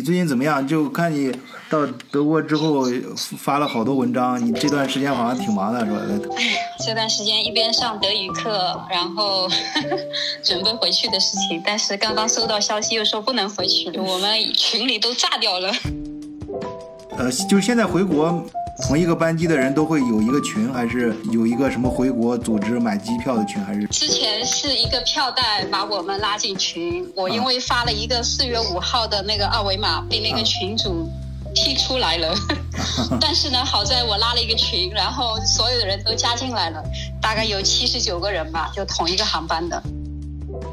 你最近怎么样？就看你到德国之后发了好多文章，你这段时间好像挺忙的，是吧？哎，这段时间一边上德语课，然后 准备回去的事情，但是刚刚收到消息又说不能回去了，我们群里都炸掉了。呃，就是现在回国。同一个班级的人都会有一个群，还是有一个什么回国组织买机票的群，还是？之前是一个票代把我们拉进群，我因为发了一个四月五号的那个二维码，被那个群主踢出来了。但是呢，好在我拉了一个群，然后所有的人都加进来了，大概有七十九个人吧，就同一个航班的。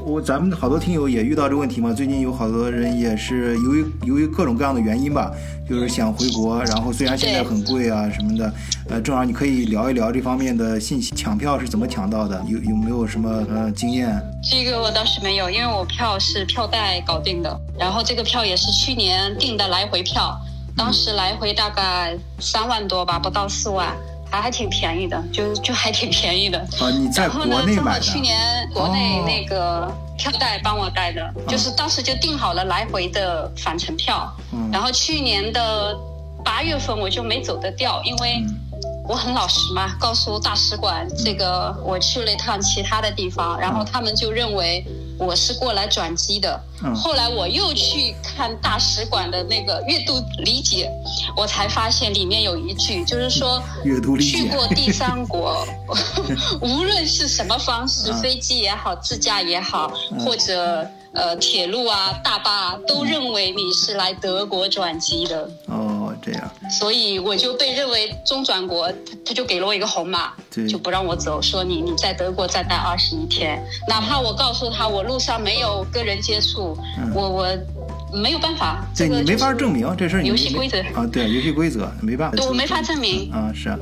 我咱们好多听友也遇到这问题嘛，最近有好多人也是由于由于各种各样的原因吧，就是想回国，然后虽然现在很贵啊什么的，呃，正好你可以聊一聊这方面的信息，抢票是怎么抢到的，有有没有什么呃经验？这个我倒是没有，因为我票是票代搞定的，然后这个票也是去年订的来回票，当时来回大概三万多吧，不到四万。还还挺便宜的，就就还挺便宜的。啊，你在国内买的？去年国内那个票代帮我带的，就是当时就订好了来回的返程票。嗯。然后去年的八月份我就没走得掉，因为我很老实嘛，告诉大使馆这个我去了一趟其他的地方，然后他们就认为。我是过来转机的，后来我又去看大使馆的那个阅读理解，我才发现里面有一句，就是说，去过第三国，无论是什么方式，飞机也好，自驾也好，或者呃铁路啊、大巴，都认为你是来德国转机的。这样，所以我就被认为中转国，他就给了我一个红码，就不让我走，说你你在德国再待二十一天，哪怕我告诉他我路上没有跟人接触，我我没有办法，这你没法证明这事儿，游戏规则。啊，对，游戏规则没办法，我没法证明。啊，是。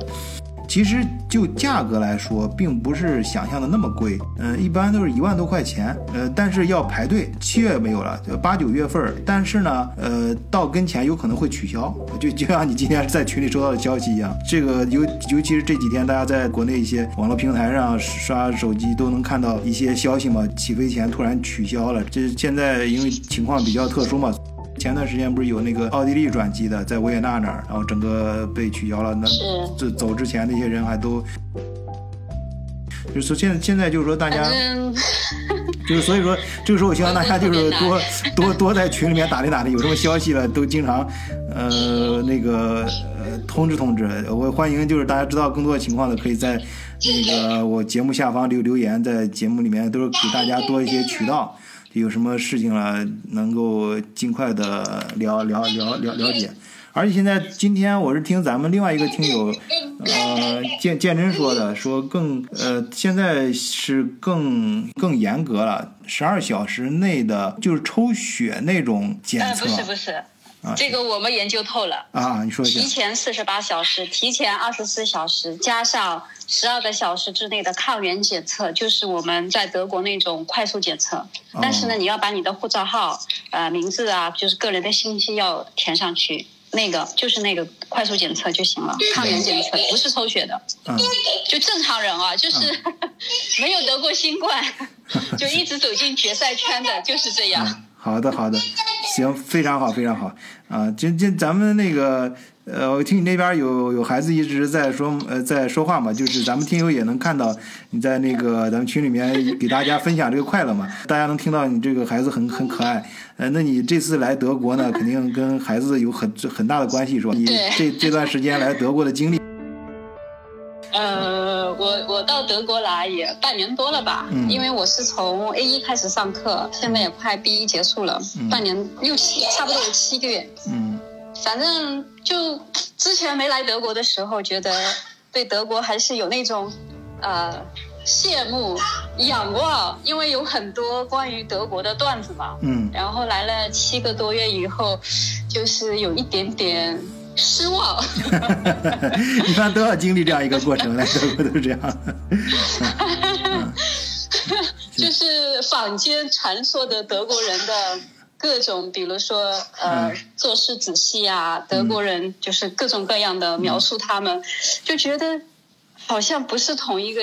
其实就价格来说，并不是想象的那么贵，嗯，一般都是一万多块钱，呃，但是要排队。七月没有了，八九月份，但是呢，呃，到跟前有可能会取消，就就像你今天在群里收到的消息一样，这个尤尤其是这几天，大家在国内一些网络平台上刷手机都能看到一些消息嘛，起飞前突然取消了，这现在因为情况比较特殊嘛。前段时间不是有那个奥地利转机的，在维也纳那儿，然后整个被取消了。那这走之前那些人还都，就是现现在就是说大家，就是所以说这个时候我希望大家就是多多多在群里面打听打听，有什么消息了都经常呃那个呃通知通知。我欢迎就是大家知道更多的情况的，可以在那个我节目下方留留言，在节目里面都是给大家多一些渠道。有什么事情了，能够尽快的了了了了了解。而且现在今天我是听咱们另外一个听友，呃，建建真说的，说更呃现在是更更严格了，十二小时内的就是抽血那种检测。不是不是。这个我们研究透了啊！你说一下，提前四十八小时，提前二十四小时，加上十二个小时之内的抗原检测，就是我们在德国那种快速检测。但是呢，你要把你的护照号、呃名字啊，就是个人的信息要填上去，那个就是那个快速检测就行了。抗原检测不是抽血的，就正常人啊，就是 没有得过新冠，就一直走进决赛圈的，就是这样。好的，好的，行，非常好，非常好啊！这这，咱们那个，呃，我听你那边有有孩子一直在说，呃，在说话嘛，就是咱们听友也能看到你在那个咱们群里面给大家分享这个快乐嘛，大家能听到你这个孩子很很可爱，呃，那你这次来德国呢，肯定跟孩子有很很大的关系，是吧？你这这段时间来德国的经历。呃，我我到德国来也半年多了吧，因为我是从 A 一开始上课，现在也快 B 一结束了，半年六七，差不多有七个月。嗯，反正就之前没来德国的时候，觉得对德国还是有那种呃羡慕、仰望，因为有很多关于德国的段子嘛。嗯，然后来了七个多月以后，就是有一点点。失望，一般都要经历这样一个过程，来德国都是这样。就是坊间传说的德国人的各种，比如说呃做事仔细啊，德国人就是各种各样的描述，他们就觉得好像不是同一个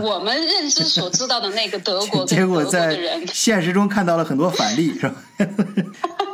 我们认知所知道的那个德国。结果在现实中看到了很多反例，是吧？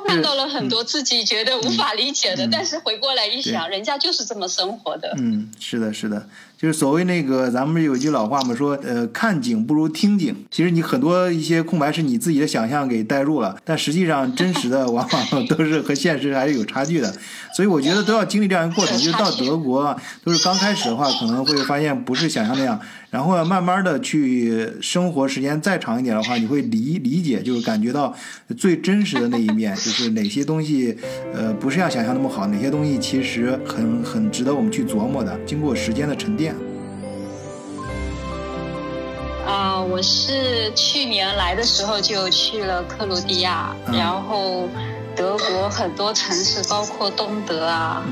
看到了很多自己觉得无法理解的，但是回过来一想，人家就是这么生活的。嗯，是的，是的。就是所谓那个，咱们有句老话嘛，说，呃，看景不如听景。其实你很多一些空白是你自己的想象给带入了，但实际上真实的往往都是和现实还是有差距的。所以我觉得都要经历这样一个过程。就是到德国，都是刚开始的话，可能会发现不是想象那样，然后慢慢的去生活时间再长一点的话，你会理理解，就是感觉到最真实的那一面，就是哪些东西，呃，不是像想象那么好，哪些东西其实很很值得我们去琢磨的。经过时间的沉淀。啊，我是去年来的时候就去了克罗地亚，然后德国很多城市，包括东德啊，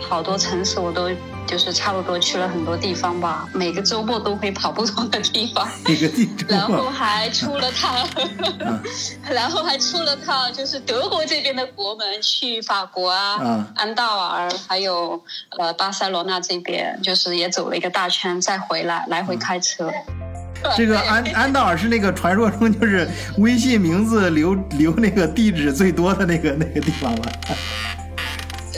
好多城市我都就是差不多去了很多地方吧。每个周末都会跑不同的地方，然后还出了趟，然后还出了趟就是德国这边的国门，去法国啊，安道尔，还有呃巴塞罗那这边，就是也走了一个大圈，再回来，来回开车。这个安 安道尔是那个传说中就是微信名字留留那个地址最多的那个那个地方吧？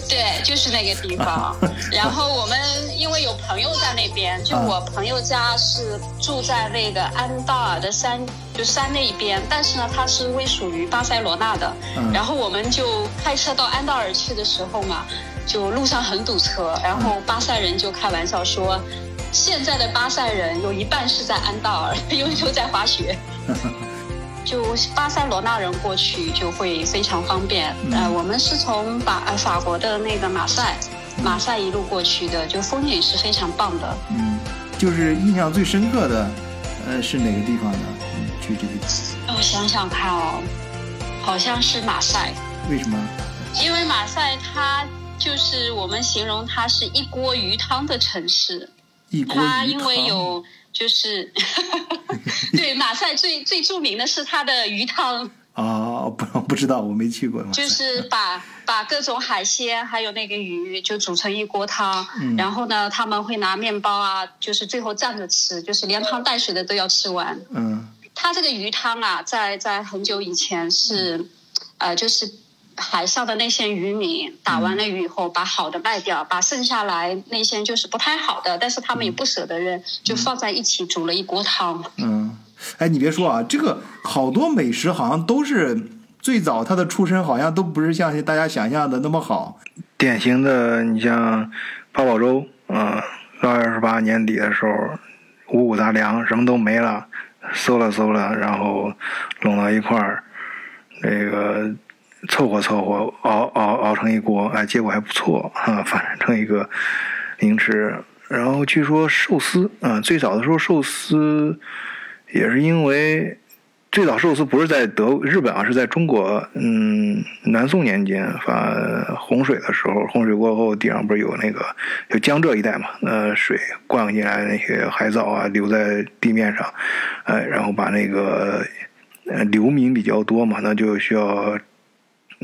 对，就是那个地方。然后我们因为有朋友在那边，就我朋友家是住在那个安道尔的山，就山那一边。但是呢，它是归属于巴塞罗那的。然后我们就开车到安道尔去的时候嘛，就路上很堵车，然后巴塞人就开玩笑说。现在的巴塞人有一半是在安道尔，因为都在滑雪。就巴塞罗那人过去就会非常方便。呃，我们是从法法国的那个马赛，马赛一路过去的，就风景是非常棒的。嗯，就是印象最深刻的，呃，是哪个地方呢？去这个？我想想看哦，好像是马赛。为什么？因为马赛它就是我们形容它是一锅鱼汤的城市。它因为有就是，对马赛最最著名的是他的鱼汤啊，不不知道我没去过。就是把把各种海鲜还有那个鱼就煮成一锅汤，然后呢他们会拿面包啊，就是最后蘸着吃，就是连汤带水的都要吃完。嗯，他这个鱼汤啊，在在很久以前是，呃，就是。海上的那些渔民打完了鱼以后，把好的卖掉，把剩下来那些就是不太好的，但是他们也不舍得扔，就放在一起煮了一锅汤。嗯，哎，你别说啊，这个好多美食好像都是最早它的出身好像都不是像大家想象的那么好。典型的，你像八宝粥，嗯，腊月二十八年底的时候，五谷杂粮什么都没了，搜了搜了，然后拢到一块儿，那个。凑合凑合熬熬熬成一锅，哎，结果还不错啊，发展成一个名吃。然后据说寿司，啊，最早的时候寿司也是因为最早寿司不是在德日本啊，是在中国。嗯，南宋年间发洪水的时候，洪水过后地上不是有那个就江浙一带嘛，呃，水灌进来那些海藻啊，留在地面上，哎，然后把那个呃流民比较多嘛，那就需要。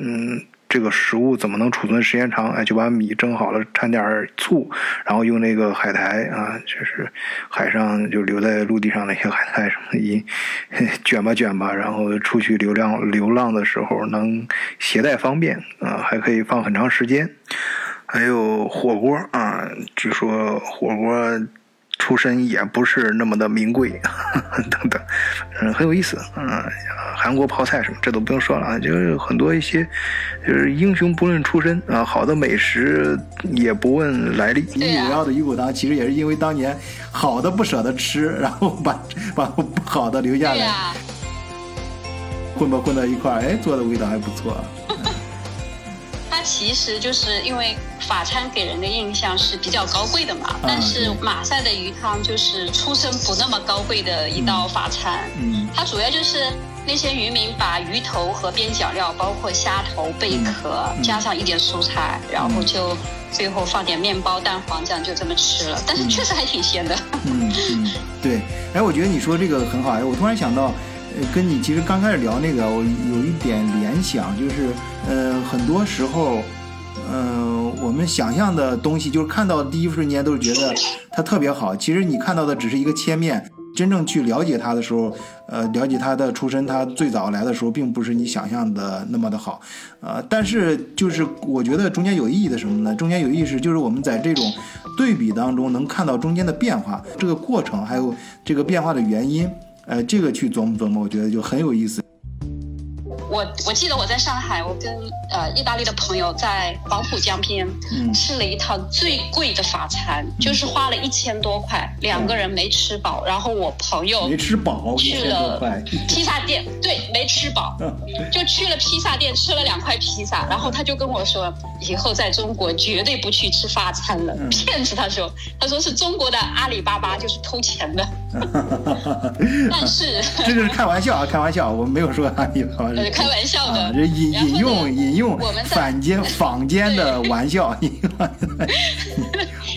嗯，这个食物怎么能储存时间长？哎，就把米蒸好了，掺点醋，然后用那个海苔啊，就是海上就留在陆地上那些海苔什么一卷吧卷吧，然后出去流浪流浪的时候能携带方便啊，还可以放很长时间。还有火锅啊，据说火锅。出身也不是那么的名贵，等等，嗯，很有意思，嗯，韩国泡菜什么，这都不用说了啊，就是很多一些，就是英雄不论出身啊，好的美食也不问来历。你主要的鱼骨汤其实也是因为当年好的不舍得吃，然后把把不好的留下来，混吧混到一块儿，哎，做的味道还不错。它其实就是因为法餐给人的印象是比较高贵的嘛，但是马赛的鱼汤就是出身不那么高贵的一道法餐。嗯，它主要就是那些渔民把鱼头和边角料，包括虾头、贝壳，加上一点蔬菜，然后就最后放点面包、蛋黄酱，就这么吃了。但是确实还挺鲜的。嗯嗯，对。哎，我觉得你说这个很好。哎，我突然想到。跟你其实刚开始聊那个，我有一点联想，就是，呃，很多时候，嗯，我们想象的东西，就是看到第一瞬间都是觉得它特别好，其实你看到的只是一个切面。真正去了解他的时候，呃，了解他的出身，他最早来的时候并不是你想象的那么的好，呃，但是就是我觉得中间有意义的什么呢？中间有意思就是我们在这种对比当中能看到中间的变化，这个过程还有这个变化的原因，呃，这个去琢磨琢磨，我觉得就很有意思。我我记得我在上海，我跟呃意大利的朋友在黄浦江边吃了一套最贵的法餐，就是花了一千多块，两个人没吃饱。然后我朋友没吃饱去了披萨店，对，没吃饱，就去了披萨店吃了两块披萨。然后他就跟我说，以后在中国绝对不去吃法餐了，骗子。他说，他说是中国的阿里巴巴，就是偷钱的。但是 这就是开玩笑啊，开玩笑，我没有说阿里巴巴。开玩笑的，这引引用引用坊间 坊间的玩笑。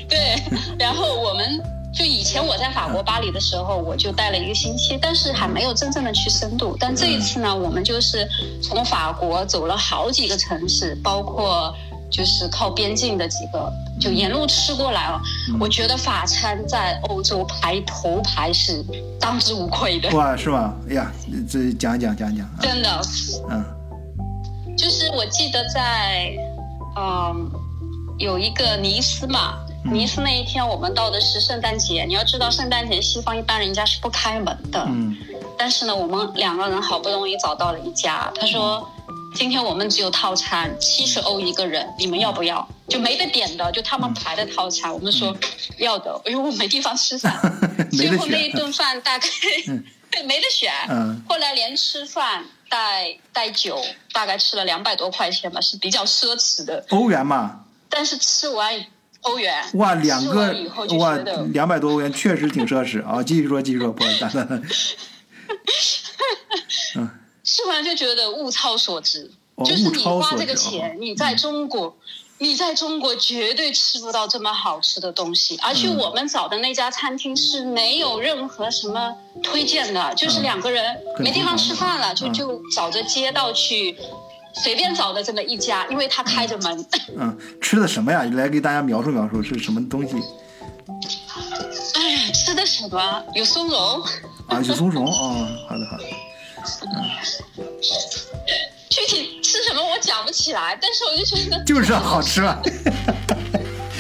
对，然后我们就以前我在法国巴黎的时候，我就待了一个星期，但是还没有真正的去深度。但这一次呢，我们就是从法国走了好几个城市，包括就是靠边境的几个，就沿路吃过来了。我觉得法餐在欧洲排头排是当之无愧的。哇，是吗？哎呀，这讲讲讲讲。真的。嗯。就是我记得在，嗯，有一个尼斯嘛，尼斯那一天我们到的是圣诞节。你要知道，圣诞节西方一般人家是不开门的。嗯。但是呢，我们两个人好不容易找到了一家，他说：“今天我们只有套餐，七十欧一个人，你们要不要？就没得点的，就他们排的套餐。”我们说要的，因为我 没地方吃饭。最后那一顿饭大概对 没得选。嗯。后来连吃饭。带带酒，大概吃了两百多块钱吧，是比较奢侈的。欧元嘛。但是吃完欧元。哇，两个哇，两百多欧元确实挺奢侈啊！继续说，继续说，不好意思。嗯。吃完就觉得物超所值，就是你花这个钱，你在中国。你在中国绝对吃不到这么好吃的东西，而且我们找的那家餐厅是没有任何什么推荐的，就是两个人没地方吃饭了，就就找着街道去随便找的这么一家，因为他开着门。嗯，吃的什么呀？来给大家描述描述是什么东西？哎，吃的什么？有松茸。啊，有松茸哦，好的好的。具体吃什么我讲不起来，但是我就觉得就是好吃。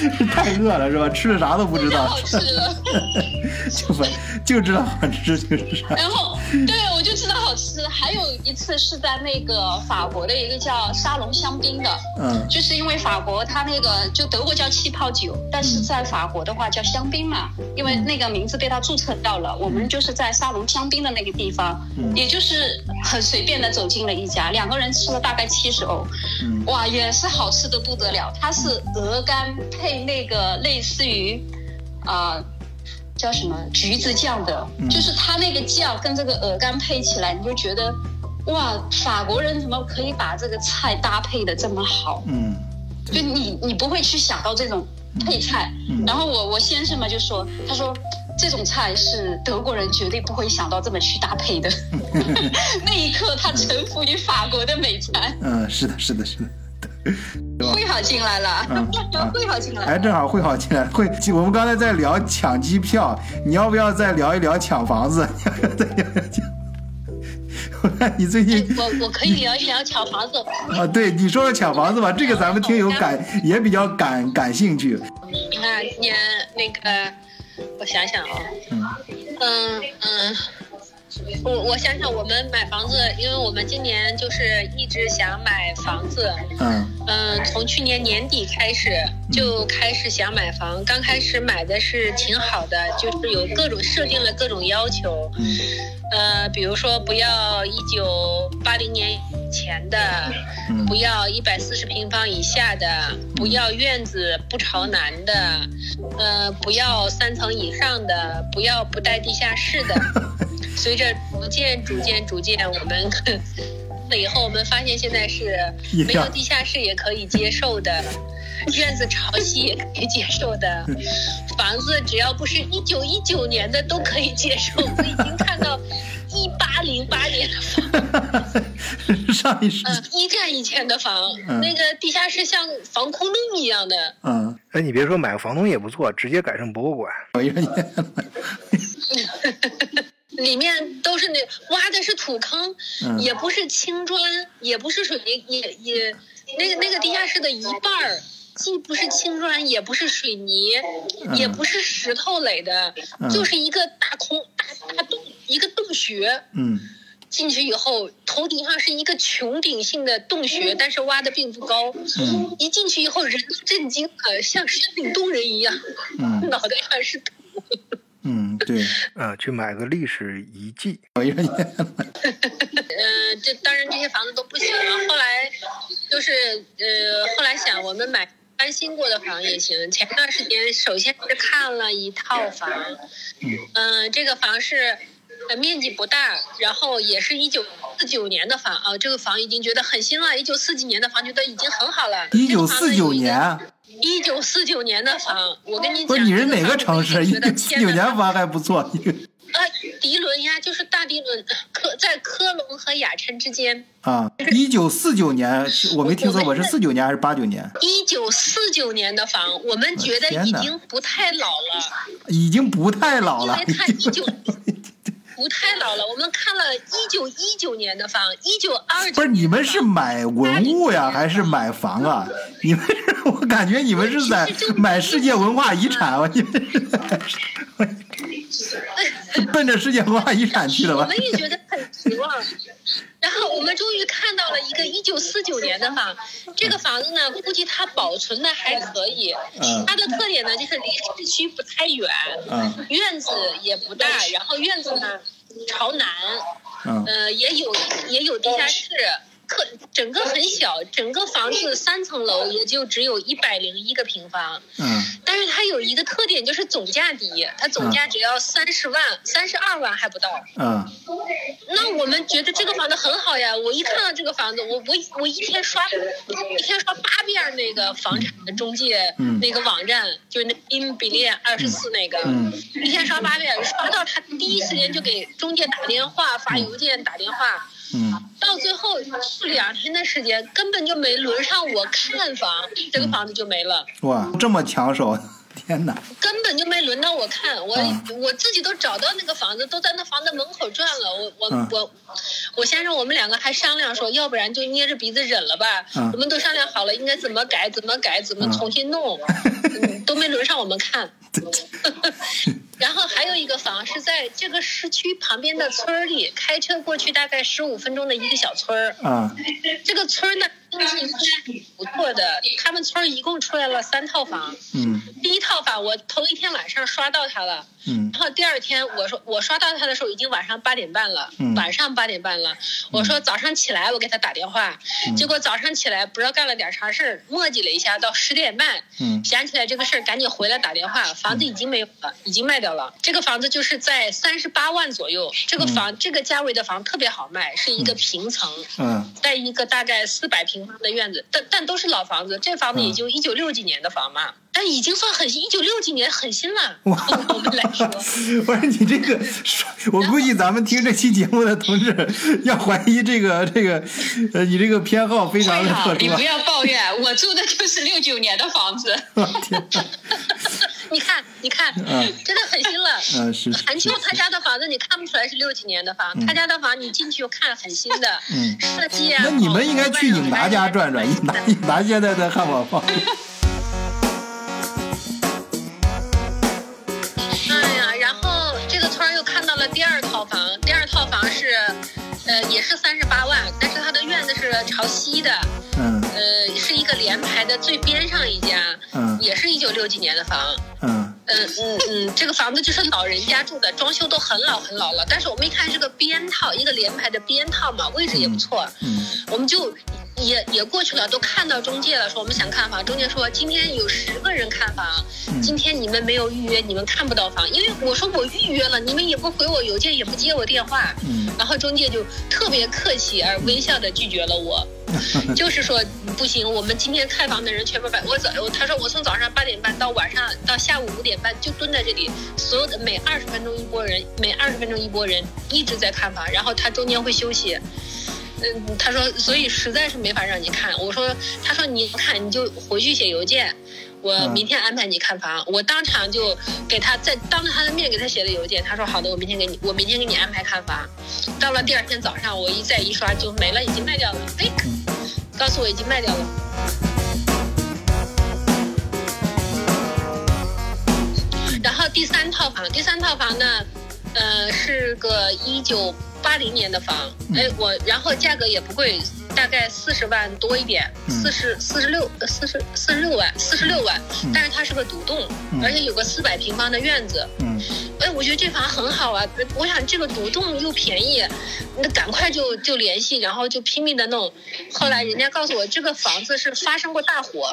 太饿了是吧？吃的啥都不知道。好吃了，就不就知道好吃就是。然后，对我就知道好吃。还有一次是在那个法国的一个叫沙龙香槟的，嗯，就是因为法国它那个就德国叫气泡酒，但是在法国的话叫香槟嘛，因为那个名字被它注册掉了。我们就是在沙龙香槟的那个地方，也就是很随便的走进了一家，两个人吃了大概七十欧，哇，也是好吃的不得了。它是鹅肝配。那个类似于，啊，叫什么橘子酱的，就是它那个酱跟这个鹅肝配起来，你就觉得，哇，法国人怎么可以把这个菜搭配的这么好？嗯，就你你不会去想到这种配菜。然后我我先生嘛就说，他说这种菜是德国人绝对不会想到这么去搭配的。那一刻他臣服于法国的美餐。嗯，是的，是的，是的。会好进来了，会好进来，哎，正好会好进来。会，我们刚才在聊抢机票，你要不要再聊一聊抢房子？再聊聊抢。我看你最近，我我可以聊一聊抢房子。啊，对，你说说抢房子吧，这个咱们听友感也比较感感兴趣。那年那个，我想想啊，嗯嗯嗯。我我想想，我们买房子，因为我们今年就是一直想买房子，嗯嗯，从去年年底开始就开始想买房，刚开始买的是挺好的，就是有各种设定了各种要求，嗯，呃，比如说不要一九八零年以前的，不要一百四十平方以下的，不要院子不朝南的，呃，不要三层以上的，不要不带地下室的。随着逐渐、逐渐、逐渐，我们了 以后，我们发现现在是没有地下室也可以接受的，院子朝西也可以接受的，房子只要不是一九一九年的都可以接受。我已经看到一八零八年的房，上一世一战以前的房，那个地下室像防空洞一样的。嗯，哎，你别说，买个房东也不错，直接改成博物馆。里面都是那挖的是土坑，也不是青砖，也不是水泥，也也那个那个地下室的一半儿，既不是青砖，也不是水泥，也不是石头垒的，就是一个大空大大洞，一个洞穴。嗯。进去以后，头顶上是一个穹顶性的洞穴，但是挖的并不高。嗯。一进去以后，人震惊了，像山顶洞人一样。嗯。脑袋上是土。嗯，对。呃，去买个历史遗迹。嗯，这当然这些房子都不行了。后来就是呃，后来想我们买翻新过的房也行。前段时间首先是看了一套房。嗯。嗯，这个房是。呃，面积不大，然后也是一九四九年的房啊，这个房已经觉得很新了。一九四几年的房觉得已经很好了。一九四九年。一九四九年的房，我跟你讲。不是你是哪个城市？一九四九年房还不错。啊，迪伦呀，就是大迪伦，科在科隆和雅琛之间。啊，一九四九年，我没听错，我是四九年还是八九年？一九四九年的房，我们觉得已经不太老了。已经不太老了。因为它一九。不太老了，我们看了一九一九年的房，一九二不是你们是买文物呀，还是买房啊？你们是 我感觉你们是在买世界文化遗产啊！你们是奔着世界文化遗产去的吧？我们也觉得很绝望。然后我们终于看到了一个一九四九年的房，这个房子呢，估计它保存的还可以。它的特点呢，就是离市区不太远，院子也不大，然后院子呢。朝南，呃，也有也有地下室，客整个很小，整个房子三层楼，也就只有一百零一个平方。嗯，但是它有一个特点，就是总价低，它总价只要三十万，三十二万还不到。嗯，那我们觉得这个房子很好呀，我一看到这个房子，我我我一天刷一天刷八遍那个房产的中介那个网站，就是那 in 比列二十四那个，一天刷八遍，刷到他第一时间就给中介打电话、发邮件、打电话。嗯，到最后两天的时间，根本就没轮上我看房，这个房子就没了。哇，这么抢手，天哪！根本就没轮到我看，我我自己都找到那个房子，都在那房子门口转了。我我我，我先生我们两个还商量说，要不然就捏着鼻子忍了吧。我们都商量好了，应该怎么改，怎么改，怎么重新弄，都没轮上我们看。然后还有一个房是在这个市区旁边的村里，开车过去大概十五分钟的一个小村儿。啊，这个村儿呢，不错的。他们村儿一共出来了三套房。嗯。第一套房我头一天晚上刷到他了。嗯。然后第二天我说我刷到他的时候已经晚上八点半了。嗯。晚上八点半了，我说早上起来我给他打电话，结果早上起来不知道干了点啥事儿，磨叽了一下，到十点半，嗯，想起来这个事儿，赶紧回来打电话，房子已经没有了，已经卖掉。了，这个房子就是在三十八万左右。这个房这个价位的房特别好卖，是一个平层，嗯，带一个大概四百平方的院子，但但都是老房子。这房子也就一九六几年的房嘛，但已经算很新，一九六几年很新了。我们来说，不是你这个，我估计咱们听这期节目的同志 要怀疑这个这个，呃，你这个偏好非常的特殊。你不要抱怨，我住的就是六九年的房子。你看，真的很新了。嗯，是。韩秋他家的房子，你看不出来是六几年的房。他家的房你进去看很新的，设计啊。那你们应该去颖达家转转，颖达颖达现在在汉堡包。哎呀，然后这个村又看到了第二套房，第二套房是，呃，也是三十八万，但是它的院子是朝西的。嗯。呃，是一个连排的最边上一家。嗯。也是一九六几年的房。嗯。嗯嗯嗯，这个房子就是老人家住的，装修都很老很老了。但是我们一看是个边套，一个联排的边套嘛，位置也不错。嗯，我们就也也过去了，都看到中介了，说我们想看房。中介说今天有十个人看房，今天你们没有预约，你们看不到房。因为我说我预约了，你们也不回我邮件，也不接我电话。嗯，然后中介就特别客气而微笑的拒绝了我。就是说不行，我们今天看房的人全部摆。我早，他说我从早上八点半到晚上到下午五点半就蹲在这里，所有的每二十分钟一波人，每二十分钟一波人一直在看房，然后他中间会休息。嗯，他说，所以实在是没法让你看。我说，他说你看你就回去写邮件，我明天安排你看房。我当场就给他在当着他的面给他写的邮件。他说好的，我明天给你，我明天给你安排看房。到了第二天早上，我一再一刷就没了，已经卖掉了。哎，告诉我已经卖掉了。然后第三套房，第三套房呢，呃，是个一九。八零年的房，哎，我然后价格也不贵，大概四十万多一点，四十四十六四十四十六万四十六万，但是它是个独栋，而且有个四百平方的院子，嗯，哎，我觉得这房很好啊，我想这个独栋又便宜，那赶快就就联系，然后就拼命的弄，后来人家告诉我这个房子是发生过大火，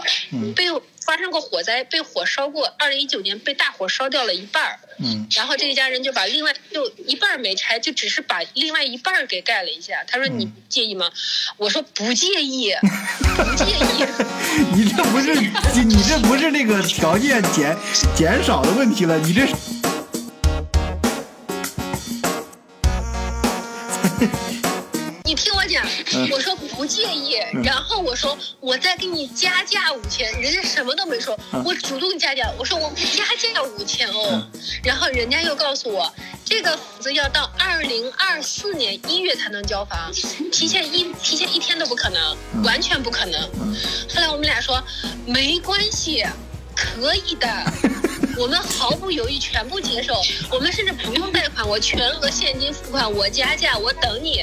被。发生过火灾，被火烧过。二零一九年被大火烧掉了一半儿，嗯，然后这一家人就把另外就一半儿没拆，就只是把另外一半儿给盖了一下。他说：“你介意吗？”我说：“不介意，不介意。”你这不是你这不是那个条件减减少的问题了，你这。你听我讲，我说不介意，然后我说我再给你加价五千，人家什么都没说，我主动加价，我说我加价五千哦，然后人家又告诉我这个房子要到二零二四年一月才能交房，提前一提前一天都不可能，完全不可能。后来我们俩说没关系，可以的，我们毫不犹豫全部接受，我们甚至不用贷款，我全额现金付款，我加价，我等你。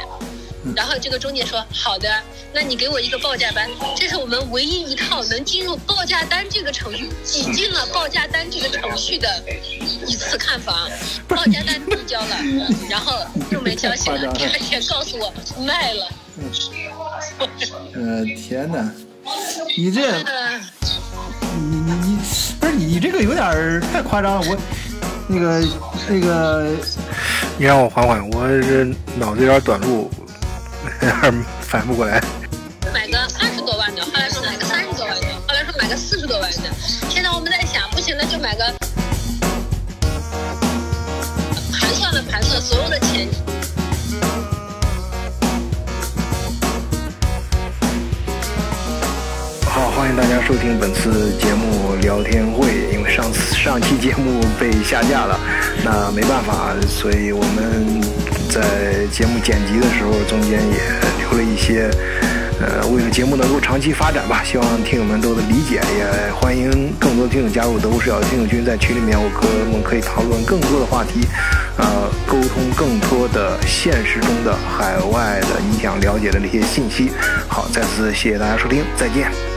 然后这个中介说：“好的，那你给我一个报价单，这是我们唯一一套能进入报价单这个程序，挤进了报价单这个程序的一次看房。报价单递交了，然后又没消息了，第二天告诉我卖了。呃，天哪，你这，你你你，不是你这个有点太夸张了，我那个那个，你让我缓缓，我这脑子有点短路。反不过来。买个二十多万的，后来说买个三十多万的，后来说买个四十多万的。现在我们在想，不行了就买个盘算了盘算，所有的钱。好，欢迎大家收听本次节目聊天会。因为上次上期节目被下架了，那没办法，所以我们。在节目剪辑的时候，中间也留了一些，呃，为了节目能够长期发展吧，希望听友们都能理解，也欢迎更多听友加入德国视角听友群，在群里面，我可我们可以讨论更多的话题，呃，沟通更多的现实中的海外的你想了解的那些信息。好，再次谢谢大家收听，再见。